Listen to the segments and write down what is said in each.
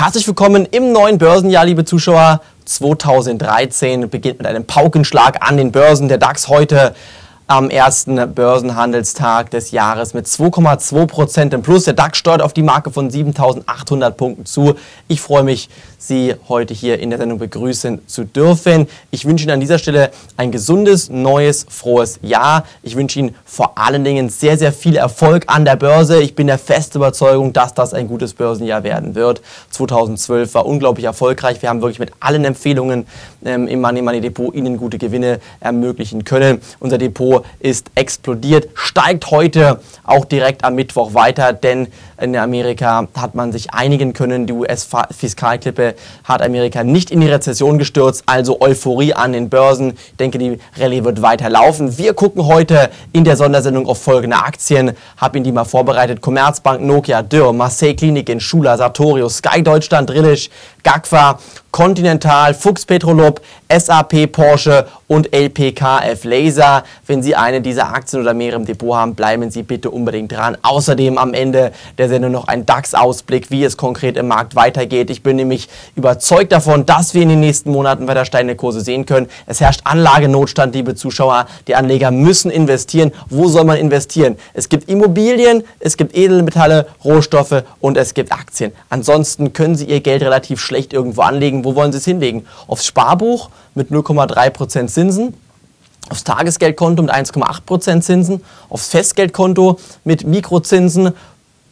Herzlich willkommen im neuen Börsenjahr, liebe Zuschauer. 2013 beginnt mit einem Paukenschlag an den Börsen. Der DAX heute am ersten Börsenhandelstag des Jahres mit 2,2 Prozent im Plus. Der DAX steuert auf die Marke von 7.800 Punkten zu. Ich freue mich, Sie heute hier in der Sendung begrüßen zu dürfen. Ich wünsche Ihnen an dieser Stelle ein gesundes, neues, frohes Jahr. Ich wünsche Ihnen vor allen Dingen sehr, sehr viel Erfolg an der Börse. Ich bin der festen Überzeugung, dass das ein gutes Börsenjahr werden wird. 2012 war unglaublich erfolgreich. Wir haben wirklich mit allen Empfehlungen ähm, im Money Money Depot Ihnen gute Gewinne ermöglichen können. Unser Depot ist explodiert, steigt heute auch direkt am Mittwoch weiter, denn in Amerika hat man sich einigen können. Die US-Fiskalklippe hat Amerika nicht in die Rezession gestürzt, also Euphorie an den Börsen. Ich denke, die Rallye wird weiter laufen. Wir gucken heute in der Sondersendung auf folgende Aktien. Habe Ihnen die mal vorbereitet. Commerzbank, Nokia, Dürr, Marseille Kliniken, Schula, Sartorius, Sky Deutschland, Drillisch, Gagfa, Continental, Fuchs Petrolub, SAP, Porsche und LPKF Laser. Wenn Sie eine dieser Aktien oder mehrere im Depot haben, bleiben Sie bitte unbedingt dran. Außerdem am Ende der Sendung noch ein DAX-Ausblick, wie es konkret im Markt weitergeht. Ich bin nämlich überzeugt davon, dass wir in den nächsten Monaten weiter steigende Kurse sehen können. Es herrscht Anlagenotstand, liebe Zuschauer. Die Anleger müssen investieren. Wo soll man investieren? Es gibt Immobilien, es gibt Edelmetalle, Rohstoffe und es gibt Aktien. Ansonsten können Sie Ihr Geld relativ schlecht irgendwo anlegen. Wo wollen Sie es hinlegen? Aufs Sparbuch mit 0,3% Zinsen? Aufs Tagesgeldkonto mit 1,8% Zinsen, aufs Festgeldkonto mit Mikrozinsen,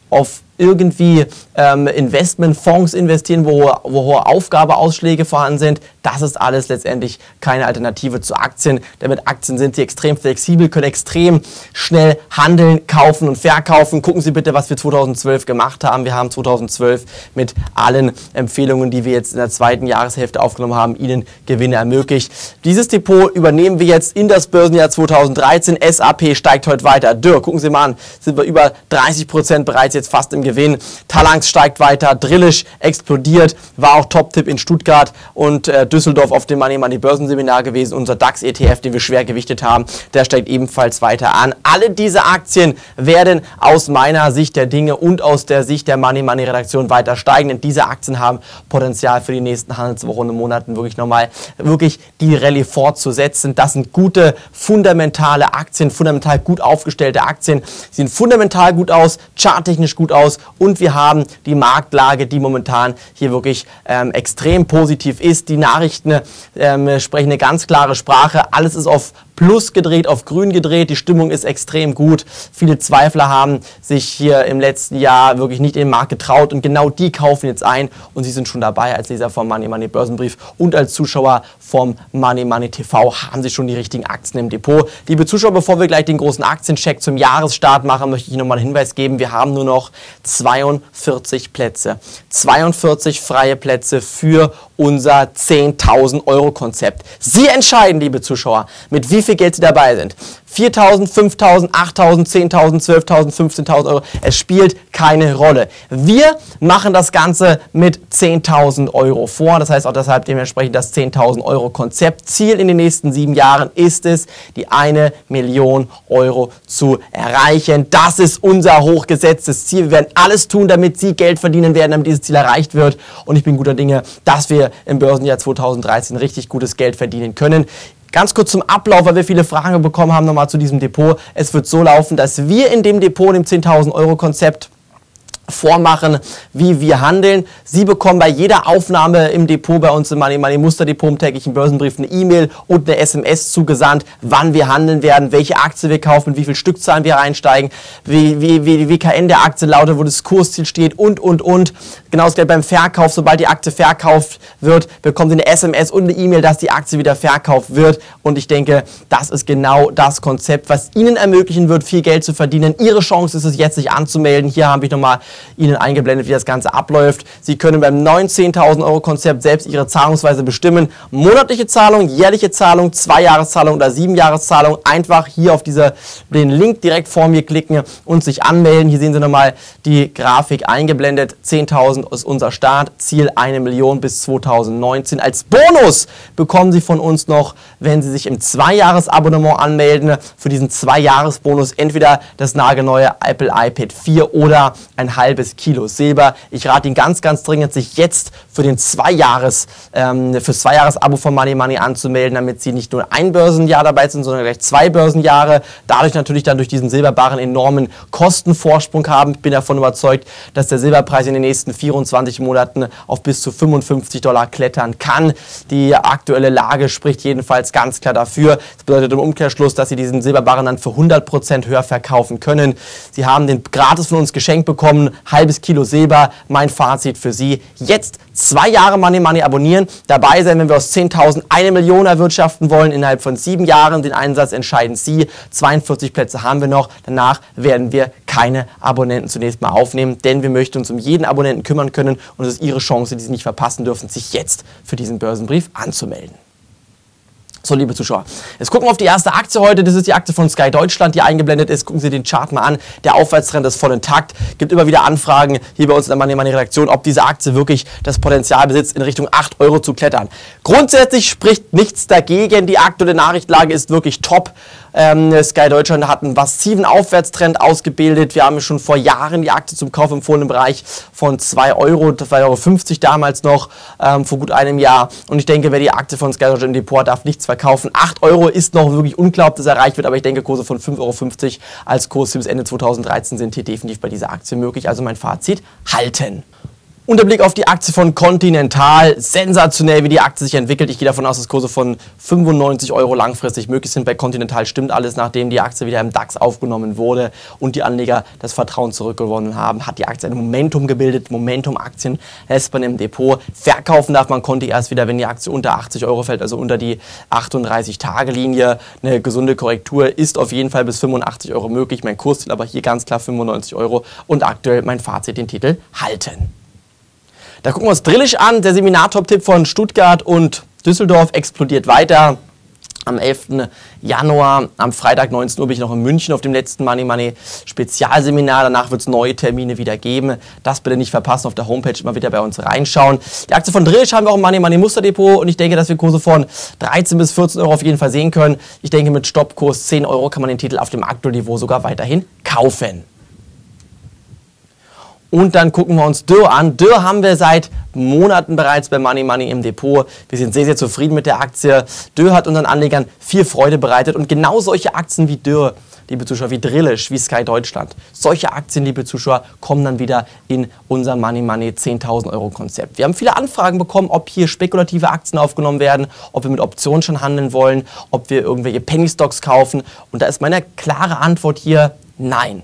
auf irgendwie ähm, Investmentfonds investieren, wo, wo hohe Aufgabeausschläge vorhanden sind. Das ist alles letztendlich keine Alternative zu Aktien. Denn mit Aktien sind sie extrem flexibel, können extrem schnell handeln, kaufen und verkaufen. Gucken Sie bitte, was wir 2012 gemacht haben. Wir haben 2012 mit allen Empfehlungen, die wir jetzt in der zweiten Jahreshälfte aufgenommen haben, Ihnen Gewinne ermöglicht. Dieses Depot übernehmen wir jetzt in das Börsenjahr 2013. SAP steigt heute weiter. Dürr, gucken Sie mal an, sind wir über 30 Prozent bereits jetzt fast im Gewinn. Talanx steigt weiter, Drillisch explodiert, war auch Top-Tipp in Stuttgart und äh, Düsseldorf auf dem Money Money Börsenseminar gewesen. Unser DAX-ETF, den wir schwer gewichtet haben, der steigt ebenfalls weiter an. Alle diese Aktien werden aus meiner Sicht der Dinge und aus der Sicht der Money Money Redaktion weiter steigen, denn diese Aktien haben Potenzial für die nächsten Handelswochen und Monaten wirklich nochmal wirklich die Rallye fortzusetzen. Das sind gute, fundamentale Aktien, fundamental gut aufgestellte Aktien. Sie sehen fundamental gut aus, charttechnisch gut aus und wir haben die Marktlage, die momentan hier wirklich ähm, extrem positiv ist. Die Nachrichten ähm, sprechen eine ganz klare Sprache. Alles ist auf Plus gedreht, auf Grün gedreht. Die Stimmung ist extrem gut. Viele Zweifler haben sich hier im letzten Jahr wirklich nicht in den Markt getraut und genau die kaufen jetzt ein und sie sind schon dabei als Leser vom Money Money Börsenbrief und als Zuschauer vom Money Money TV haben sie schon die richtigen Aktien im Depot. Liebe Zuschauer, bevor wir gleich den großen Aktiencheck zum Jahresstart machen, möchte ich nochmal einen Hinweis geben. Wir haben nur noch 42 Plätze. 42 freie Plätze für unser 10.000 Euro Konzept. Sie entscheiden, liebe Zuschauer, mit wie viel Geld Sie dabei sind. 4.000, 5.000, 8.000, 10.000, 12.000, 15.000 Euro. Es spielt keine Rolle. Wir machen das Ganze mit 10.000 Euro vor. Das heißt auch deshalb dementsprechend das 10.000 Euro Konzept. Ziel in den nächsten sieben Jahren ist es, die eine Million Euro zu erreichen. Das ist unser hochgesetztes Ziel. Wir werden alles tun, damit Sie Geld verdienen werden, damit dieses Ziel erreicht wird. Und ich bin guter Dinge, dass wir im Börsenjahr 2013 richtig gutes Geld verdienen können. Ganz kurz zum Ablauf, weil wir viele Fragen bekommen haben nochmal zu diesem Depot. Es wird so laufen, dass wir in dem Depot, dem 10.000 Euro Konzept, vormachen, wie wir handeln. Sie bekommen bei jeder Aufnahme im Depot bei uns im Money Money Muster Depot im täglichen Börsenbrief eine E-Mail und eine SMS zugesandt, wann wir handeln werden, welche Aktie wir kaufen, wie viel Stückzahlen wir einsteigen, wie, wie, wie die WKN der Aktie lautet, wo das Kursziel steht und, und, und. Genauso gilt beim Verkauf. Sobald die Aktie verkauft wird, bekommen Sie eine SMS und eine E-Mail, dass die Aktie wieder verkauft wird. Und ich denke, das ist genau das Konzept, was Ihnen ermöglichen wird, viel Geld zu verdienen. Ihre Chance ist es jetzt, sich anzumelden. Hier habe ich nochmal Ihnen eingeblendet, wie das Ganze abläuft. Sie können beim 19.000 Euro Konzept selbst Ihre Zahlungsweise bestimmen. Monatliche Zahlung, jährliche Zahlung, Zweijahreszahlung oder Siebenjahreszahlung. Einfach hier auf diese, den Link direkt vor mir klicken und sich anmelden. Hier sehen Sie nochmal die Grafik eingeblendet. 10.000 ist unser Start. Ziel 1 Million bis 2019. Als Bonus bekommen Sie von uns noch, wenn Sie sich im Zweijahresabonnement anmelden, für diesen Zweijahresbonus entweder das nagelneue Apple iPad 4 oder ein halbes halbes Kilo Silber. Ich rate Ihnen ganz, ganz dringend, sich jetzt für den Zweijahres, ähm, fürs Zweijahres-Abo von Money Money anzumelden, damit Sie nicht nur ein Börsenjahr dabei sind, sondern gleich zwei Börsenjahre. Dadurch natürlich dann durch diesen Silberbarren enormen Kostenvorsprung haben. Ich bin davon überzeugt, dass der Silberpreis in den nächsten 24 Monaten auf bis zu 55 Dollar klettern kann. Die aktuelle Lage spricht jedenfalls ganz klar dafür. Das bedeutet im Umkehrschluss, dass Sie diesen Silberbarren dann für 100% höher verkaufen können. Sie haben den gratis von uns geschenkt bekommen, halbes Kilo Silber. Mein Fazit für Sie, jetzt zwei Jahre Money Money abonnieren, dabei sein, wenn wir aus 10.000 eine Million erwirtschaften wollen, innerhalb von sieben Jahren. Den Einsatz entscheiden Sie. 42 Plätze haben wir noch. Danach werden wir keine Abonnenten zunächst mal aufnehmen, denn wir möchten uns um jeden Abonnenten kümmern können und es ist Ihre Chance, die Sie nicht verpassen dürfen, sich jetzt für diesen Börsenbrief anzumelden. So, liebe Zuschauer, jetzt gucken wir auf die erste Aktie heute. Das ist die Aktie von Sky Deutschland, die eingeblendet ist. Gucken Sie den Chart mal an. Der Aufwärtstrend ist voll intakt. Gibt immer wieder Anfragen hier bei uns in der Money Redaktion, ob diese Aktie wirklich das Potenzial besitzt, in Richtung 8 Euro zu klettern. Grundsätzlich spricht nichts dagegen. Die aktuelle Nachrichtlage ist wirklich top. Ähm, Sky Deutschland hat einen massiven Aufwärtstrend ausgebildet. Wir haben schon vor Jahren die Aktie zum Kauf empfohlen im Bereich von 2 Euro, 2,50 Euro damals noch, ähm, vor gut einem Jahr. Und ich denke, wer die Aktie von Sky Deutschland im Depot darf nichts verkaufen. 8 Euro ist noch wirklich unklar, ob das erreicht wird, aber ich denke, Kurse von 5,50 Euro als Kurs bis Ende 2013 sind hier definitiv bei dieser Aktie möglich. Also mein Fazit, halten. Und der Blick auf die Aktie von Continental. Sensationell, wie die Aktie sich entwickelt. Ich gehe davon aus, dass Kurse von 95 Euro langfristig möglich sind. Bei Continental stimmt alles, nachdem die Aktie wieder im DAX aufgenommen wurde und die Anleger das Vertrauen zurückgewonnen haben, hat die Aktie ein Momentum gebildet. Momentum-Aktien lässt man im Depot. Verkaufen darf man Conti erst wieder, wenn die Aktie unter 80 Euro fällt, also unter die 38-Tage-Linie. Eine gesunde Korrektur ist auf jeden Fall bis 85 Euro möglich. Mein Kursziel aber hier ganz klar 95 Euro und aktuell mein Fazit, den Titel halten. Da gucken wir uns Drillisch an. Der Seminartop-Tipp von Stuttgart und Düsseldorf explodiert weiter. Am 11. Januar, am Freitag 19 Uhr bin ich noch in München auf dem letzten Money Money Spezialseminar. Danach wird es neue Termine wieder geben. Das bitte nicht verpassen, auf der Homepage immer wieder bei uns reinschauen. Die Aktie von Drillisch haben wir auch im Money Money Musterdepot und ich denke, dass wir Kurse von 13 bis 14 Euro auf jeden Fall sehen können. Ich denke, mit Stoppkurs 10 Euro kann man den Titel auf dem aktuellen Niveau sogar weiterhin kaufen. Und dann gucken wir uns Dürr an. Dürr haben wir seit Monaten bereits bei Money Money im Depot. Wir sind sehr, sehr zufrieden mit der Aktie. Dürr hat unseren Anlegern viel Freude bereitet. Und genau solche Aktien wie Dürr, liebe Zuschauer, wie Drillisch, wie Sky Deutschland, solche Aktien, liebe Zuschauer, kommen dann wieder in unser Money Money 10.000 Euro Konzept. Wir haben viele Anfragen bekommen, ob hier spekulative Aktien aufgenommen werden, ob wir mit Optionen schon handeln wollen, ob wir irgendwelche Penny Stocks kaufen. Und da ist meine klare Antwort hier, nein.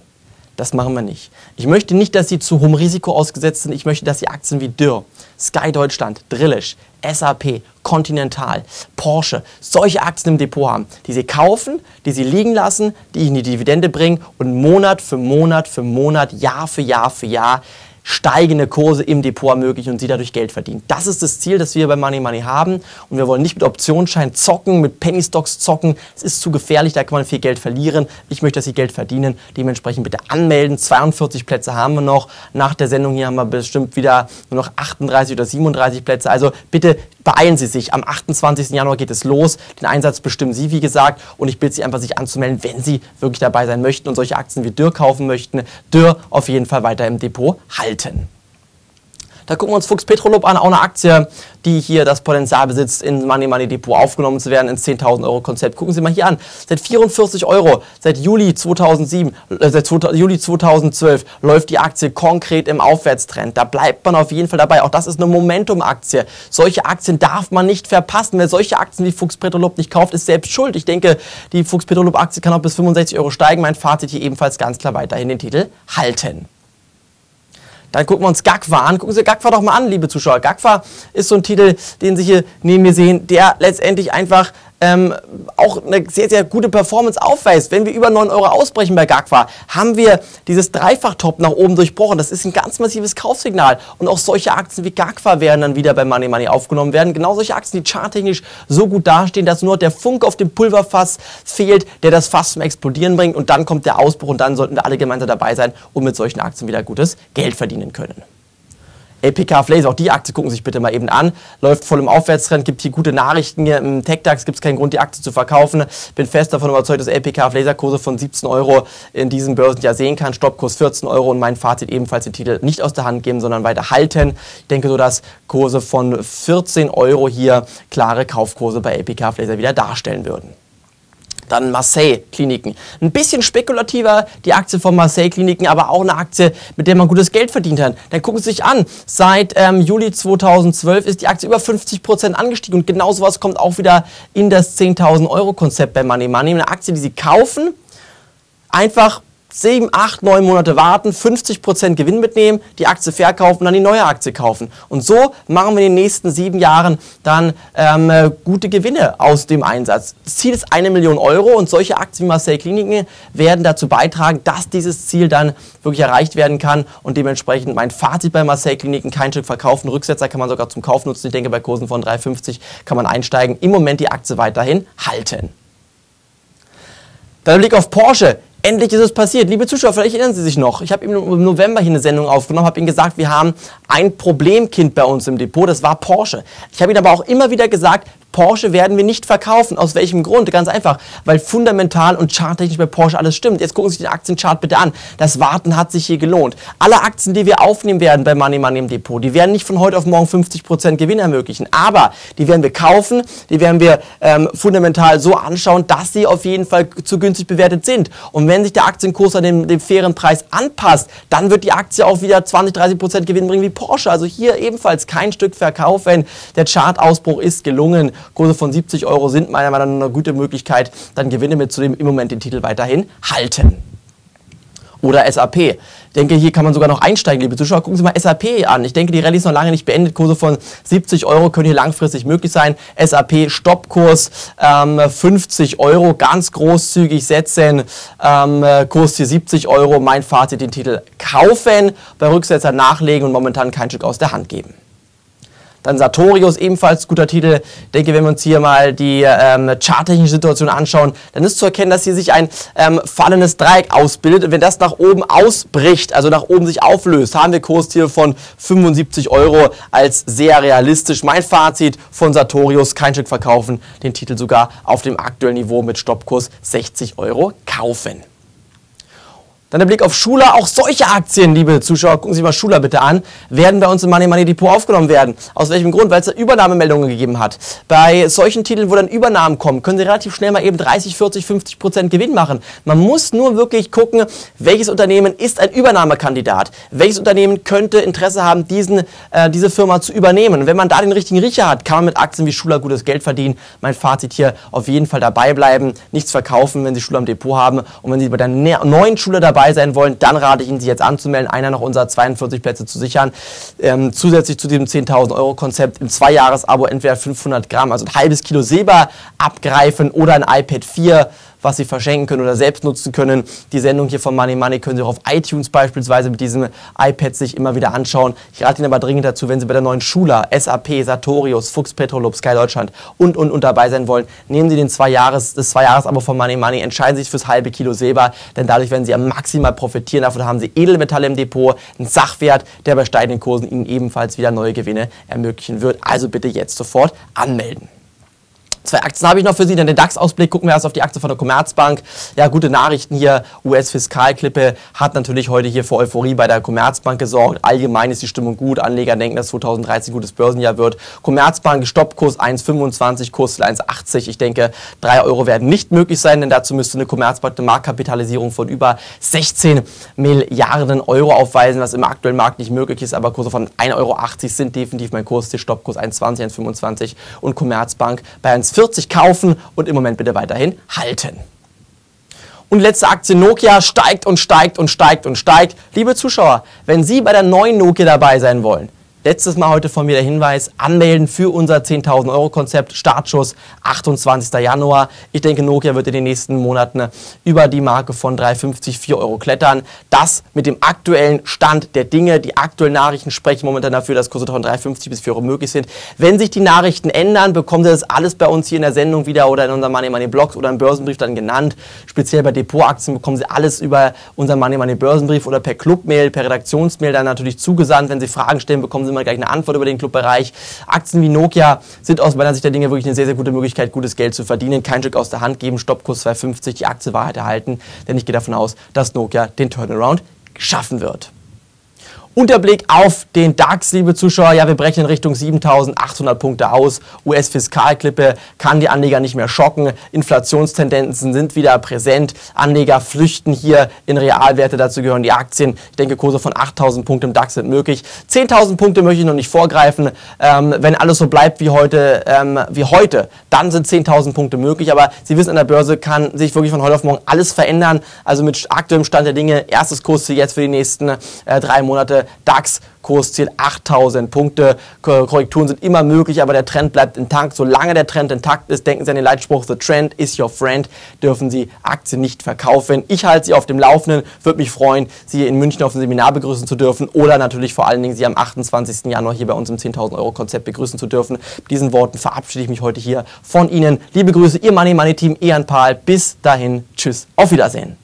Das machen wir nicht. Ich möchte nicht, dass Sie zu hohem Risiko ausgesetzt sind. Ich möchte, dass Sie Aktien wie Dürr, Sky Deutschland, Drillisch, SAP, Continental, Porsche, solche Aktien im Depot haben, die Sie kaufen, die Sie liegen lassen, die Ihnen die Dividende bringen und Monat für Monat für Monat, Jahr für Jahr für Jahr steigende Kurse im Depot ermöglichen und sie dadurch Geld verdienen. Das ist das Ziel, das wir bei Money Money haben. Und wir wollen nicht mit Optionsschein zocken, mit Penny Stocks zocken. Es ist zu gefährlich, da kann man viel Geld verlieren. Ich möchte, dass Sie Geld verdienen. Dementsprechend bitte anmelden. 42 Plätze haben wir noch. Nach der Sendung hier haben wir bestimmt wieder nur noch 38 oder 37 Plätze. Also bitte beeilen Sie sich. Am 28. Januar geht es los. Den Einsatz bestimmen Sie, wie gesagt. Und ich bitte Sie einfach, sich anzumelden, wenn Sie wirklich dabei sein möchten und solche Aktien wie Dürr kaufen möchten. Dürr auf jeden Fall weiter im Depot halten. Da gucken wir uns Fuchs Petrolub an, auch eine Aktie, die hier das Potenzial besitzt, in Money Money Depot aufgenommen zu werden, ins 10.000 Euro Konzept. Gucken Sie mal hier an, seit 44 Euro, seit Juli 2007, äh, seit Juli 2012 läuft die Aktie konkret im Aufwärtstrend. Da bleibt man auf jeden Fall dabei. Auch das ist eine Momentum-Aktie. Solche Aktien darf man nicht verpassen. Wer solche Aktien wie Fuchs Petrolub nicht kauft, ist selbst schuld. Ich denke, die Fuchs Petrolub Aktie kann auch bis 65 Euro steigen. Mein Fazit hier ebenfalls ganz klar weiterhin den Titel halten. Dann gucken wir uns Gagfa an. Gucken Sie Gagfa doch mal an, liebe Zuschauer. Gagfa ist so ein Titel, den Sie hier neben mir sehen, der letztendlich einfach ähm, auch eine sehr, sehr gute Performance aufweist. Wenn wir über 9 Euro ausbrechen bei GAGFA, haben wir dieses Dreifach-Top nach oben durchbrochen. Das ist ein ganz massives Kaufsignal. Und auch solche Aktien wie GAGFA werden dann wieder bei Money Money aufgenommen werden. Genau solche Aktien, die charttechnisch so gut dastehen, dass nur der Funk auf dem Pulverfass fehlt, der das Fass zum Explodieren bringt. Und dann kommt der Ausbruch und dann sollten wir alle gemeinsam dabei sein und mit solchen Aktien wieder gutes Geld verdienen können. LPK Flays, auch die Aktie gucken Sie sich bitte mal eben an. Läuft voll im Aufwärtstrend, gibt hier gute Nachrichten. Hier Im TechDAX gibt es keinen Grund, die Aktie zu verkaufen. Bin fest davon überzeugt, dass LPK Laserkurse von 17 Euro in diesem Börsenjahr sehen kann. Stoppkurs 14 Euro und mein Fazit ebenfalls den Titel nicht aus der Hand geben, sondern weiter halten. Ich denke so, dass Kurse von 14 Euro hier klare Kaufkurse bei LPK Laser wieder darstellen würden. Dann Marseille-Kliniken. Ein bisschen spekulativer die Aktie von Marseille-Kliniken, aber auch eine Aktie, mit der man gutes Geld verdient hat. Dann gucken Sie sich an, seit ähm, Juli 2012 ist die Aktie über 50 Prozent angestiegen und genau sowas kommt auch wieder in das 10.000 Euro Konzept bei Money Money. Eine Aktie, die Sie kaufen, einfach sieben, acht, neun Monate warten, 50% Gewinn mitnehmen, die Aktie verkaufen, dann die neue Aktie kaufen. Und so machen wir in den nächsten sieben Jahren dann ähm, gute Gewinne aus dem Einsatz. Das Ziel ist eine Million Euro und solche Aktien wie Marseille Kliniken werden dazu beitragen, dass dieses Ziel dann wirklich erreicht werden kann und dementsprechend mein Fazit bei Marseille Kliniken, kein Stück verkaufen, Rücksetzer kann man sogar zum Kauf nutzen. Ich denke, bei Kursen von 3,50 kann man einsteigen. Im Moment die Aktie weiterhin halten. Dann Blick auf Porsche. Endlich ist es passiert. Liebe Zuschauer, vielleicht erinnern Sie sich noch. Ich habe im November hier eine Sendung aufgenommen, habe Ihnen gesagt, wir haben ein Problemkind bei uns im Depot, das war Porsche. Ich habe Ihnen aber auch immer wieder gesagt, Porsche werden wir nicht verkaufen. Aus welchem Grund? Ganz einfach, weil fundamental und charttechnisch bei Porsche alles stimmt. Jetzt gucken Sie sich den Aktienchart bitte an. Das Warten hat sich hier gelohnt. Alle Aktien, die wir aufnehmen werden bei Money Money im Depot, die werden nicht von heute auf morgen 50% Gewinn ermöglichen. Aber die werden wir kaufen, die werden wir ähm, fundamental so anschauen, dass sie auf jeden Fall zu günstig bewertet sind. Und wenn sich der Aktienkurs an den, den fairen Preis anpasst, dann wird die Aktie auch wieder 20, 30% Gewinn bringen wie Porsche. Also hier ebenfalls kein Stück verkaufen. Der Chartausbruch ist gelungen. Kurse von 70 Euro sind meiner Meinung nach eine gute Möglichkeit, dann Gewinne mitzunehmen, im Moment den Titel weiterhin halten. Oder SAP. Ich denke, hier kann man sogar noch einsteigen, liebe Zuschauer. Gucken Sie mal SAP an. Ich denke, die Rallye ist noch lange nicht beendet. Kurse von 70 Euro können hier langfristig möglich sein. SAP Stoppkurs ähm, 50 Euro, ganz großzügig setzen. Ähm, Kurs hier 70 Euro. Mein Fazit, den Titel kaufen, bei Rücksetzer nachlegen und momentan kein Stück aus der Hand geben. Dann Sartorius, ebenfalls guter Titel. Ich denke, wenn wir uns hier mal die ähm, charttechnische Situation anschauen, dann ist zu erkennen, dass hier sich ein ähm, fallendes Dreieck ausbildet. Und wenn das nach oben ausbricht, also nach oben sich auflöst, haben wir Kursziel von 75 Euro als sehr realistisch. Mein Fazit von Sartorius, kein Stück verkaufen, den Titel sogar auf dem aktuellen Niveau mit Stoppkurs 60 Euro kaufen. Dann der Blick auf Schuler. Auch solche Aktien, liebe Zuschauer, gucken Sie mal Schuler bitte an, werden bei uns im Money Money Depot aufgenommen werden. Aus welchem Grund? Weil es da Übernahmemeldungen gegeben hat. Bei solchen Titeln, wo dann Übernahmen kommen, können Sie relativ schnell mal eben 30, 40, 50 Prozent Gewinn machen. Man muss nur wirklich gucken, welches Unternehmen ist ein Übernahmekandidat. Welches Unternehmen könnte Interesse haben, diesen, äh, diese Firma zu übernehmen. Und wenn man da den richtigen Riecher hat, kann man mit Aktien wie Schuler gutes Geld verdienen. Mein Fazit hier, auf jeden Fall dabei bleiben, nichts verkaufen, wenn Sie Schuler im Depot haben. Und wenn Sie bei der neuen Schule dabei dabei sein wollen, dann rate ich Ihnen, sich jetzt anzumelden, einer noch unserer 42 Plätze zu sichern. Ähm, zusätzlich zu diesem 10.000 Euro Konzept im Zweijahres-Abo entweder 500 Gramm, also ein halbes Kilo Silber abgreifen oder ein iPad 4 was Sie verschenken können oder selbst nutzen können. Die Sendung hier von Money Money können Sie auch auf iTunes beispielsweise mit diesem iPad sich immer wieder anschauen. Ich rate Ihnen aber dringend dazu, wenn Sie bei der neuen Schula, SAP, Sartorius, Fuchs Petrolub, Sky Deutschland und, und, und dabei sein wollen, nehmen Sie den zwei Jahres, das Zwei-Jahres-Abo von Money Money, entscheiden Sie sich fürs halbe Kilo Silber, denn dadurch werden Sie maximal profitieren. Davon haben Sie Edelmetalle im Depot, einen Sachwert, der bei steigenden Kursen Ihnen ebenfalls wieder neue Gewinne ermöglichen wird. Also bitte jetzt sofort anmelden. Zwei Aktien habe ich noch für Sie, denn den DAX-Ausblick gucken wir erst auf die Aktie von der Commerzbank. Ja, gute Nachrichten hier. US-Fiskalklippe hat natürlich heute hier für Euphorie bei der Commerzbank gesorgt. Allgemein ist die Stimmung gut. Anleger denken, dass 2013 ein gutes Börsenjahr wird. Commerzbank, Stoppkurs 1,25, Kurs 1,80. Ich denke, 3 Euro werden nicht möglich sein, denn dazu müsste eine Commerzbank eine Marktkapitalisierung von über 16 Milliarden Euro aufweisen, was im aktuellen Markt nicht möglich ist. Aber Kurse von 1,80 Euro sind definitiv mein Kurs. Der Stoppkurs 1,20, 1,25 und Commerzbank bei 1,40 40 kaufen und im Moment bitte weiterhin halten. Und letzte Aktie Nokia steigt und steigt und steigt und steigt. Liebe Zuschauer, wenn Sie bei der neuen Nokia dabei sein wollen, Letztes Mal heute von mir der Hinweis, anmelden für unser 10.000 Euro Konzept, Startschuss 28. Januar. Ich denke, Nokia wird in den nächsten Monaten über die Marke von 3,50, 4 Euro klettern. Das mit dem aktuellen Stand der Dinge. Die aktuellen Nachrichten sprechen momentan dafür, dass Kurse von 3,50 bis 4 Euro möglich sind. Wenn sich die Nachrichten ändern, bekommen Sie das alles bei uns hier in der Sendung wieder oder in unserem Money Money Blogs oder im Börsenbrief dann genannt. Speziell bei Depotaktien bekommen Sie alles über unseren Money Money Börsenbrief oder per Clubmail, per Redaktionsmail dann natürlich zugesandt. Wenn Sie Fragen stellen, bekommen Sie immer gleich eine Antwort über den Clubbereich. Aktien wie Nokia sind aus meiner Sicht der Dinge wirklich eine sehr, sehr gute Möglichkeit, gutes Geld zu verdienen. Kein Stück aus der Hand geben, Stoppkurs 2,50, die Aktie Wahrheit erhalten, denn ich gehe davon aus, dass Nokia den Turnaround schaffen wird. Unterblick auf den DAX, liebe Zuschauer. Ja, wir brechen in Richtung 7800 Punkte aus. US-Fiskalklippe kann die Anleger nicht mehr schocken. Inflationstendenzen sind wieder präsent. Anleger flüchten hier in Realwerte. Dazu gehören die Aktien. Ich denke, Kurse von 8000 Punkten im DAX sind möglich. 10.000 Punkte möchte ich noch nicht vorgreifen. Ähm, wenn alles so bleibt wie heute, ähm, wie heute, dann sind 10.000 Punkte möglich. Aber Sie wissen, an der Börse kann sich wirklich von heute auf morgen alles verändern. Also mit aktuellem Stand der Dinge, erstes Kursziel jetzt für die nächsten äh, drei Monate DAX Kursziel 8000 Punkte. Korrekturen sind immer möglich, aber der Trend bleibt intakt. Solange der Trend intakt ist, denken Sie an den Leitspruch, the trend is your friend, dürfen Sie Aktien nicht verkaufen. Ich halte Sie auf dem Laufenden, würde mich freuen, Sie in München auf dem Seminar begrüßen zu dürfen oder natürlich vor allen Dingen Sie am 28. Januar hier bei uns im 10.000 Euro Konzept begrüßen zu dürfen. Mit diesen Worten verabschiede ich mich heute hier von Ihnen. Liebe Grüße, Ihr Money Money Team, Ian Pahl. Bis dahin, tschüss, auf Wiedersehen.